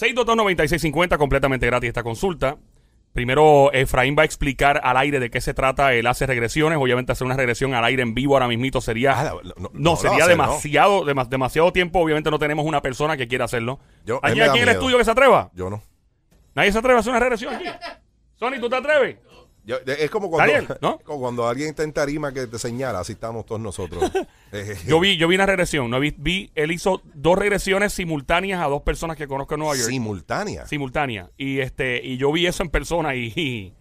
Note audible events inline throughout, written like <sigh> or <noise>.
622-9650, completamente gratis esta consulta. Primero, Efraín va a explicar al aire de qué se trata. Él hace regresiones. Obviamente, hacer una regresión al aire en vivo ahora mismito sería. Ah, no, sería hacer, ¿no? demasiado, dema- demasiado tiempo. Obviamente, no tenemos una persona que quiera hacerlo. Yo- ¿Hay aquí en el estudio que se atreva? Yo no. ¿Nadie se atreve a hacer una regresión aquí? Sony, ¿tú te atreves? Yo- es como cuando, Daniel, ¿no? <laughs> como cuando alguien está en tarima que te señala, así estamos todos nosotros. <laughs> Eh, Yo vi, yo vi una regresión. No vi, vi, él hizo dos regresiones simultáneas a dos personas que conozco en Nueva York. simultánea. simultánea. Y este, y yo vi eso en persona y, y,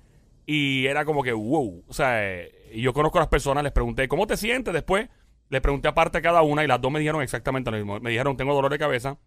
y era como que wow. O sea, eh, y yo conozco a las personas, les pregunté, ¿cómo te sientes? Después les pregunté aparte a cada una y las dos me dijeron exactamente lo mismo. Me dijeron, tengo dolor de cabeza,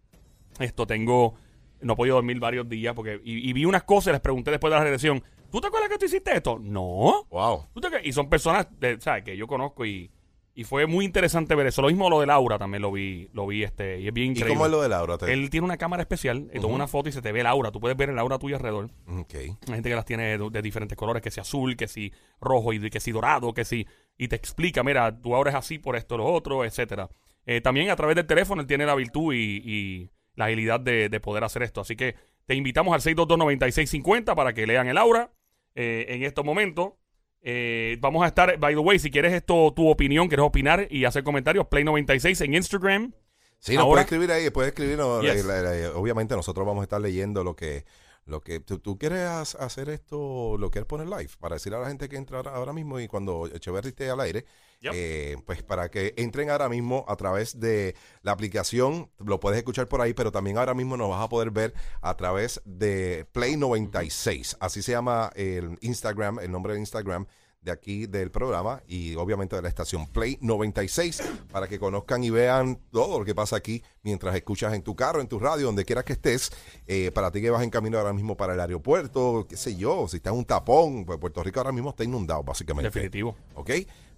esto tengo, no he podido dormir varios días porque, y, y vi unas cosas y les pregunté después de la regresión, ¿tú te acuerdas que tú hiciste esto? No. Wow. ¿Tú te acuerdas? Y son personas, de, ¿sabes? Que yo conozco y, y fue muy interesante ver eso. Lo mismo lo de Laura también lo vi, lo vi este, y es bien ¿Y increíble. cómo es lo de Laura? Te- Él tiene una cámara especial y toma una foto y se te ve el aura. Tú puedes ver el aura tuyo alrededor. Ok. Hay gente que las tiene de, de diferentes colores, que si azul, que si rojo y que si dorado, que si... Y te explica, mira, tu aura es así por esto, lo otro, etcétera. Eh, también a través del teléfono él tiene la virtud y, y la agilidad de, de poder hacer esto. Así que te invitamos al 622-9650 para que lean el aura eh, en estos momentos. Eh, vamos a estar, by the way, si quieres esto, tu opinión, quieres opinar y hacer comentarios, Play96 en Instagram. Sí, nos Ahora- puede escribir ahí, puede escribirnos. Yes. la- la- la- obviamente nosotros vamos a estar leyendo lo que, lo que tú, tú quieres hacer esto, lo quieres poner live, para decir a la gente que entra ahora, mismo y cuando Echeverry esté al aire, Yep. eh, pues para que entren ahora mismo a través de la aplicación, lo puedes escuchar por ahí, pero también ahora mismo nos vas a poder ver a través de Play 96, así se llama el Instagram, el nombre de Instagram de aquí del programa y obviamente de la estación Play 96 para que conozcan y vean todo lo que pasa aquí mientras escuchas en tu carro, en tu radio, donde quieras que estés. Eh, para ti que vas en camino ahora mismo para el aeropuerto, qué sé yo, si está en un tapón, pues Puerto Rico ahora mismo está inundado básicamente. Definitivo. ¿Ok?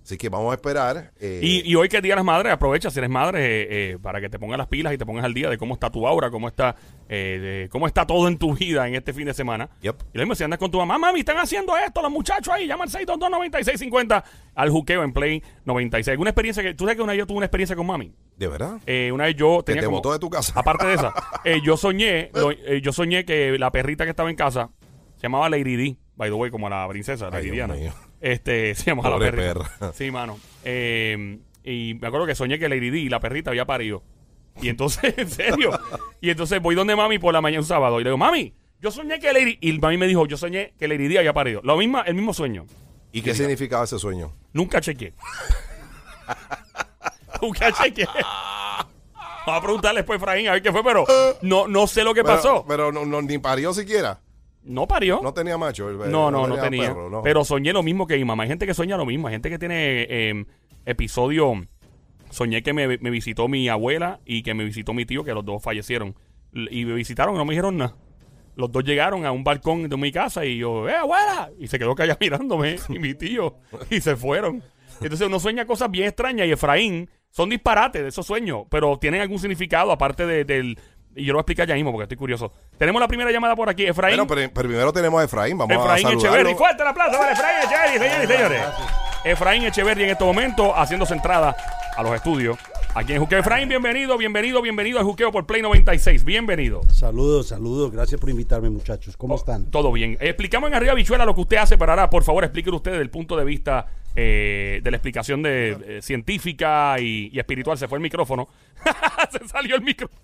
Así que vamos a esperar. eh, Y, y hoy que es Día de las Madres, aprovecha si eres madre eh, eh, para que te pongas las pilas y te pongas al día de cómo está tu aura, cómo está, eh, de cómo está todo en tu vida en este fin de semana. Yep. Y lo mismo si andas con tu mamá, mami, están haciendo esto los muchachos ahí, llaman 622-9650 al juqueo en Play 96. Una experiencia que, tú sabes que una vez yo tuve una experiencia con mami. ¿De verdad? Eh, una vez yo Que tenía te como- botó de tu casa. Aparte de esa, <laughs> eh, yo soñé, lo- yo soñé que la perrita que estaba en casa se llamaba Lady D, by the way, como la princesa, Ay, Dios Diana. Este, <laughs> se llamaba la Pobre perrita. perra. Sí, mano. Eh, y me acuerdo que soñé que Lady D y la perrita había parido. Y entonces, <laughs> en serio. Y entonces voy donde mami por la mañana un sábado y le digo, mami, yo soñé que Lady... Y mami me dijo, yo soñé que Lady D había parido. Lo mismo, el mismo sueño. ¿Y qué significaba ese sueño? Nunca chequeé. <laughs> Nunca chequeé. Vamos a preguntarle después Efraín a ver qué fue, pero no, no sé lo que Pero- pasó. Pero, no, no- ni parió siquiera. No parió. No tenía macho. el- No, no, no tenía. perro, no. Pero soñé lo mismo que mi mamá. Hay gente que sueña lo mismo. Hay gente que tiene eh, episodio. Soñé que me, me visitó mi abuela y que me visitó mi tío, que los dos fallecieron. Y me visitaron y no me dijeron nada. Los dos llegaron a un balcón de mi casa y yo, ¡eh, abuela! Y se quedó callada <laughs> mirándome y mi tío. Y se fueron. Entonces uno sueña cosas bien extrañas y Efraín son disparates de esos sueños, pero tienen algún significado aparte de- del... Y yo lo voy a explicar ya mismo porque estoy curioso. Tenemos la primera llamada por aquí. Efraín. Bueno, pero, pero primero tenemos a Efraín. Vamos Efraín a saludarlo. Echeverry. Fuerte el aplauso para Efraín Echeverry, señores y señores. Efraín Echeverry en este momento haciéndose entrada a los estudios. Aquí en Juqueo. Efraín, bienvenido, bienvenido, bienvenido al Juqueo por Play 96. Bienvenido. Saludos, saludos. Gracias por invitarme, muchachos. ¿Cómo están? Todo bien. Explicamos en Arriba Bichuela lo que usted hace para ahora. Por favor, explíquelo usted desde el punto de vista eh, de la explicación de, eh, científica y, y espiritual. Se fue el micrófono. <laughs> Se salió el micrófono.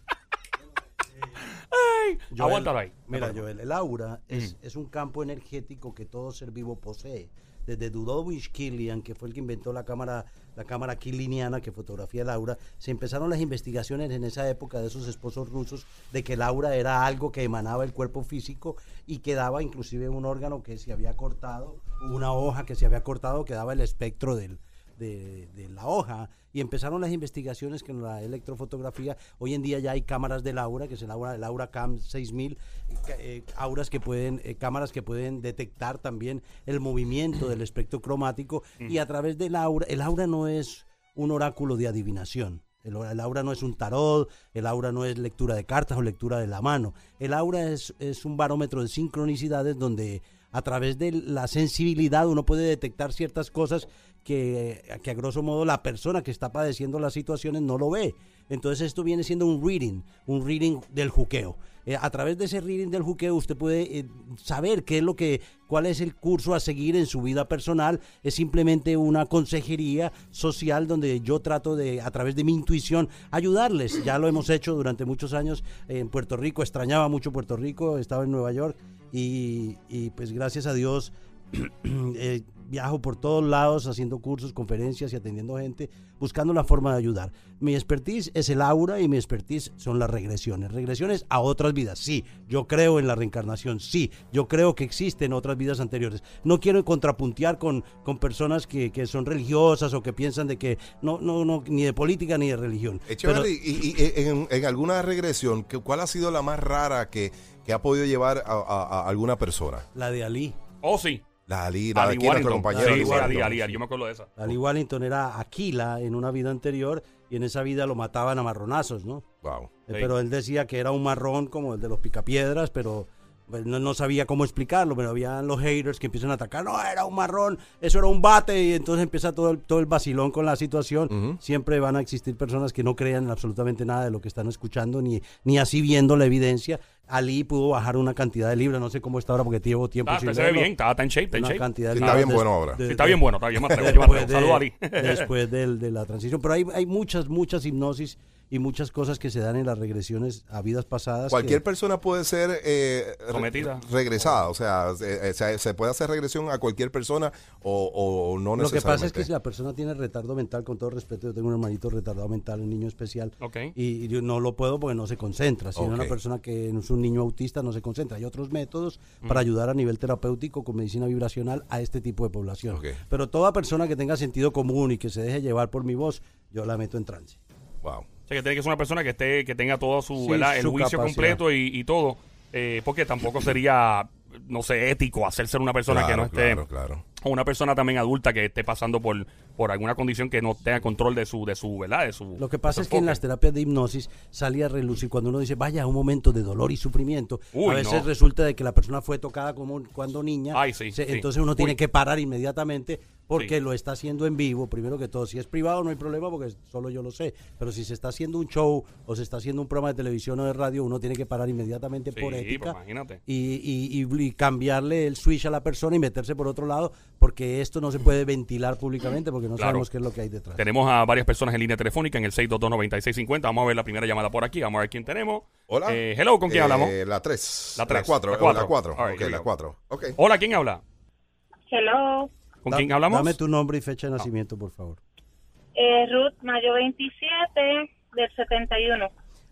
Ay, Joel, aguántalo ahí. Mira, Joel, el aura es, es un campo energético que todo ser vivo posee. Desde Dudovich Killian, que fue el que inventó la cámara, la cámara kiliniana que fotografía el aura, se empezaron las investigaciones en esa época de esos esposos rusos de que el aura era algo que emanaba el cuerpo físico y quedaba inclusive un órgano que se había cortado, una hoja que se había cortado, quedaba el espectro del, de, de la hoja y empezaron las investigaciones con la electrofotografía. Hoy en día ya hay cámaras del aura, que es el aura, aura Cam 6000, eh, ca- eh, auras que pueden, eh, cámaras que pueden detectar también el movimiento del espectro cromático y a través del aura, el aura no es un oráculo de adivinación. El, el aura no es un tarot, el aura no es lectura de cartas o lectura de la mano. El aura es, es un barómetro de sincronicidades donde a través de la sensibilidad uno puede detectar ciertas cosas que, a grosso modo la persona que está padeciendo las situaciones no lo ve. Entonces esto viene siendo un reading, un reading del juqueo. Eh, a través de ese reading del juqueo usted puede eh, saber qué es lo que, cuál es el curso a seguir en su vida personal. Es simplemente una consejería social donde yo trato de, a través de mi intuición, ayudarles. Ya lo hemos hecho durante muchos años en Puerto Rico. Extrañaba mucho Puerto Rico, estaba en Nueva York y, y pues gracias a Dios <clears throat> eh, viajo por todos lados haciendo cursos, conferencias y atendiendo gente, buscando la forma de ayudar. Mi expertise es el aura y mi expertise son las regresiones. Regresiones a otras vidas. Sí, yo creo en la reencarnación. Sí, yo creo que existen otras vidas anteriores. No quiero contrapuntear con, con personas que, que son religiosas o que piensan de que no, no, no, ni de política ni de religión. Eh, Pero- y, y- y en, en alguna regresión, ¿qué- ¿cuál ha sido la más rara que, que ha podido llevar a, a- a alguna persona? la de Ali. Oh, sí. La Ali, la de Ali aquí, nuestro Warrington. compañero. Sí, Ali sí, Warrington. Ali, Ali, Ali, yo me acuerdo de esa. Ali era Aquila en una vida anterior y en esa vida lo mataban a marronazos, ¿no? Wow. Eh, Sí. Pero él decía que era un marrón como el de los picapiedras, pero pues, no, no sabía cómo explicarlo. Pero había los haters que empiezan a atacar. No, era un marrón, eso era un bate. Y entonces empieza todo el, todo el vacilón con la situación. Siempre van a existir personas que no crean en absolutamente nada de lo que están escuchando, ni, ni así viendo la evidencia. Ali pudo bajar una cantidad de libras, no sé cómo está ahora porque llevo tiempo Está, sin se ve bien, está, está en shape, está en shape. cantidad de Sí, está bien bueno ahora. de- Sí, está de- bien bueno, está bien, Saludos, de, Ali. después de la transición. Pero hay, hay muchas, muchas hipnosis y muchas cosas que se dan en las regresiones a vidas pasadas. Cualquier que- persona puede ser eh, re- regresada, o sea, se, eh, se- se puede hacer regresión a cualquier persona o, o no Lo que necesariamente. pasa es que si la persona tiene retardo mental, con todo respeto, yo tengo un hermanito retardado mental, un niño especial, Ok. y, y yo no lo puedo porque no se concentra. Si no es Ok. una persona que es un niño autista, no se concentra. Hay otros métodos Mm. para ayudar a nivel terapéutico con medicina vibracional a este tipo de población. Pero toda persona que tenga sentido común y que se deje llevar por mi voz, yo la meto en trance. Wow. O sea, que tiene que ser una persona que esté que tenga todo su, Sí, ¿verdad? el su juicio capacidad. completo y, y todo. eh, porque tampoco sería, no sé, ético hacer ser una persona que no esté... claro, claro. O una persona también adulta que esté pasando por, por alguna condición que no tenga control de su, de su, ¿verdad? De su, Lo que pasa es que en las terapias de hipnosis salía a relucir cuando uno dice, vaya, un momento de dolor y sufrimiento. Uy, a veces no. resulta de que la persona fue tocada como cuando niña. Ay, sí, se- sí. Entonces uno Uy. tiene que parar inmediatamente porque Sí. lo está haciendo en vivo, primero que todo. Si es privado no hay problema porque solo yo lo sé. Pero si se está haciendo un show o se está haciendo un programa de televisión o de radio, uno tiene que parar inmediatamente por Sí, ética. pues, imagínate. y, y- y- y cambiarle el switch a la persona y meterse por otro lado porque esto no se puede ventilar públicamente porque no Claro. sabemos qué es lo que hay detrás. Tenemos a varias personas en línea telefónica en el 622-9650. Vamos a ver la primera llamada por aquí. Vamos a ver quién tenemos. Hola. Eh, hello, ¿con quién Eh, hablamos? La 3. La tres, La 4. la La cuatro. 4. All right, Ok, here we la go. 4. Ok. Hola, ¿quién habla? Hello, ¿Con Da- quién hablamos? Dame tu nombre y fecha de nacimiento, por favor. eh, Ruth, mayo 27 del 71.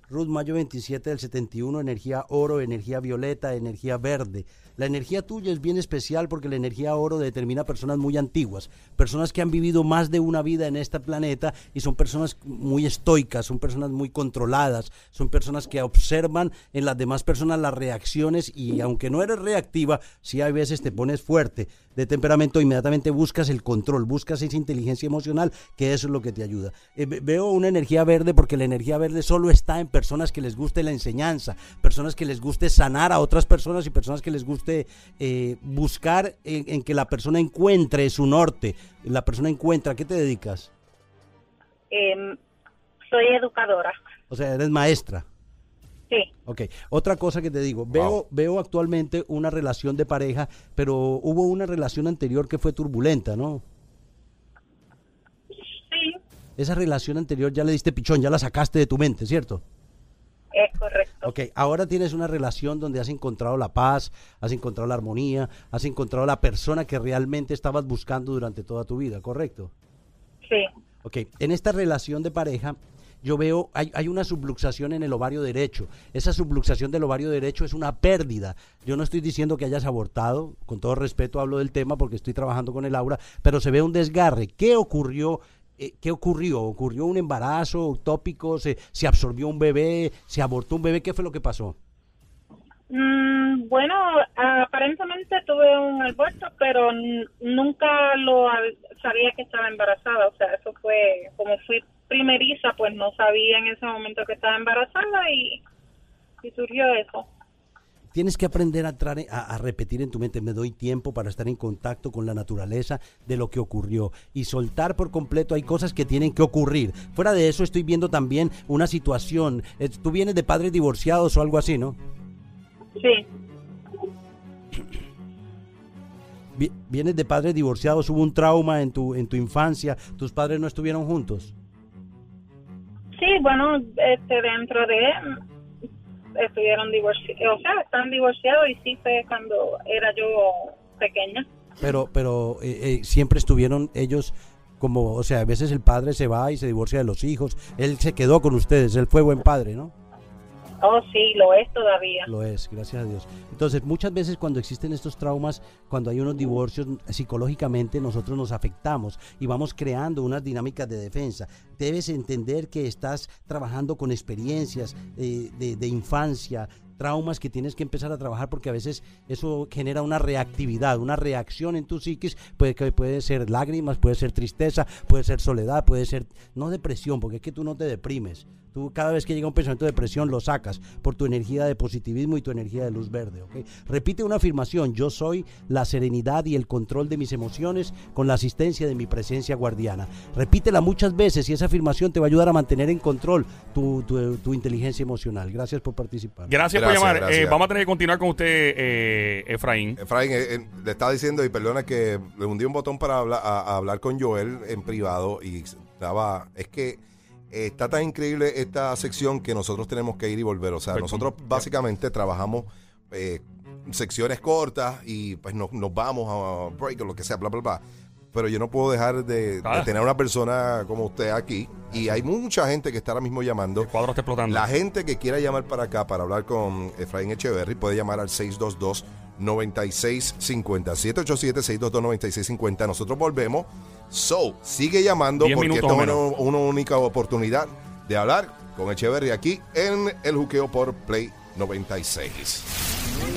Ruth, mayo 27 del 71, energía oro, energía violeta, energía verde. La energía tuya es bien especial porque la energía oro determina personas muy antiguas, personas que han vivido más de una vida en este planeta y son personas muy estoicas, son personas muy controladas, son personas que observan en las demás personas las reacciones y aunque no eres reactiva, sí hay veces te pones fuerte de temperamento, inmediatamente buscas el control, buscas esa inteligencia emocional, que eso es lo que te ayuda. Eh, ve- veo una energía verde porque la energía verde solo está en personas que les guste la enseñanza, personas que les guste sanar a otras personas y personas que les guste eh, buscar en, en que la persona encuentre su norte. La persona encuentra, ¿a qué te dedicas? Em, soy educadora. O sea, eres maestra. Sí, Ok, otra cosa que te digo, veo, veo actualmente una relación de pareja, pero hubo una relación anterior que fue turbulenta, ¿no? sí, Esa relación anterior ya le diste pichón, ya la sacaste de tu mente, ¿cierto? es correcto. Ok, ahora tienes una relación donde has encontrado la paz, has encontrado la armonía, has encontrado la persona que realmente estabas buscando durante toda tu vida, ¿correcto? Sí, Ok, en esta relación de pareja, yo veo, hay, hay una subluxación en el ovario derecho. Esa subluxación del ovario derecho es una pérdida. Yo no estoy diciendo que hayas abortado, con todo respeto hablo del tema porque estoy trabajando con el aura, pero se ve un desgarre. ¿Qué ocurrió? Eh, ¿Qué ocurrió? ¿Ocurrió un embarazo utópico? ¿Se, ¿Se absorbió un bebé? ¿Se abortó un bebé? ¿Qué fue lo que pasó? Mm, bueno, aparentemente tuve un aborto, pero nunca lo sabía que estaba embarazada. O sea, eso fue, como fui primeriza, pues no sabía en ese momento que estaba embarazada y, y surgió eso. tienes que aprender a, a, a repetir en tu mente, me doy tiempo para estar en contacto con la naturaleza de lo que ocurrió y soltar por completo, hay cosas que tienen que ocurrir. Fuera de eso estoy viendo también una situación, tú vienes de padres divorciados o algo así, ¿no? Sí, Vi- Vienes de padres divorciados, hubo un trauma en tu, en tu infancia, tus padres no estuvieron juntos. Sí, bueno, este, dentro de estuvieron divorciados, o sea, están divorciados y sí fue cuando era yo pequeña. Pero, pero eh, eh, siempre estuvieron ellos como, o sea, a veces el padre se va y se divorcia de los hijos. Él se quedó con ustedes, él fue buen padre, ¿no? Oh, sí, lo es todavía. Lo es, gracias a Dios. Entonces, muchas veces cuando existen estos traumas, cuando hay unos divorcios, psicológicamente nosotros nos afectamos y vamos creando unas dinámicas de defensa. Debes entender que estás trabajando con experiencias eh, de, de infancia, traumas que tienes que empezar a trabajar porque a veces eso genera una reactividad, una reacción en tu psiquis, puede, que puede ser lágrimas, puede ser tristeza, puede ser soledad, puede ser no depresión, porque es que tú no te deprimes. Tú cada vez que llega un pensamiento de depresión lo sacas por tu energía de positivismo y tu energía de luz verde. Repite una afirmación, yo soy la serenidad y el control de mis emociones con la asistencia de mi presencia guardiana. Repítela muchas veces y esa afirmación te va a ayudar a mantener en control tu, tu- tu inteligencia emocional. Gracias por participar. Gracias, por Gracias, llamar. gracias. Eh, vamos a tener que continuar con usted, eh, Efraín. Efraín, eh, eh, le estaba diciendo, y perdona que le hundí un botón para hablar, a, a hablar con Joel en privado y estaba, es que eh, está tan increíble esta sección que nosotros tenemos que ir y volver. O sea, Pues, nosotros básicamente trabajamos secciones cortas y pues nos, nos vamos a break o lo que sea, bla, bla, bla. Pero yo no puedo dejar de, de Ah. tener una persona como usted aquí. Y hay mucha gente que está ahora mismo llamando. El cuadro está explotando. La gente que quiera llamar para acá para hablar con Efraín Echeverry puede llamar al 622-9650. 787-622-9650. Nosotros volvemos. So, sigue llamando porque esta es una, una única oportunidad de hablar con Echeverry aquí en el juqueo por Play 96.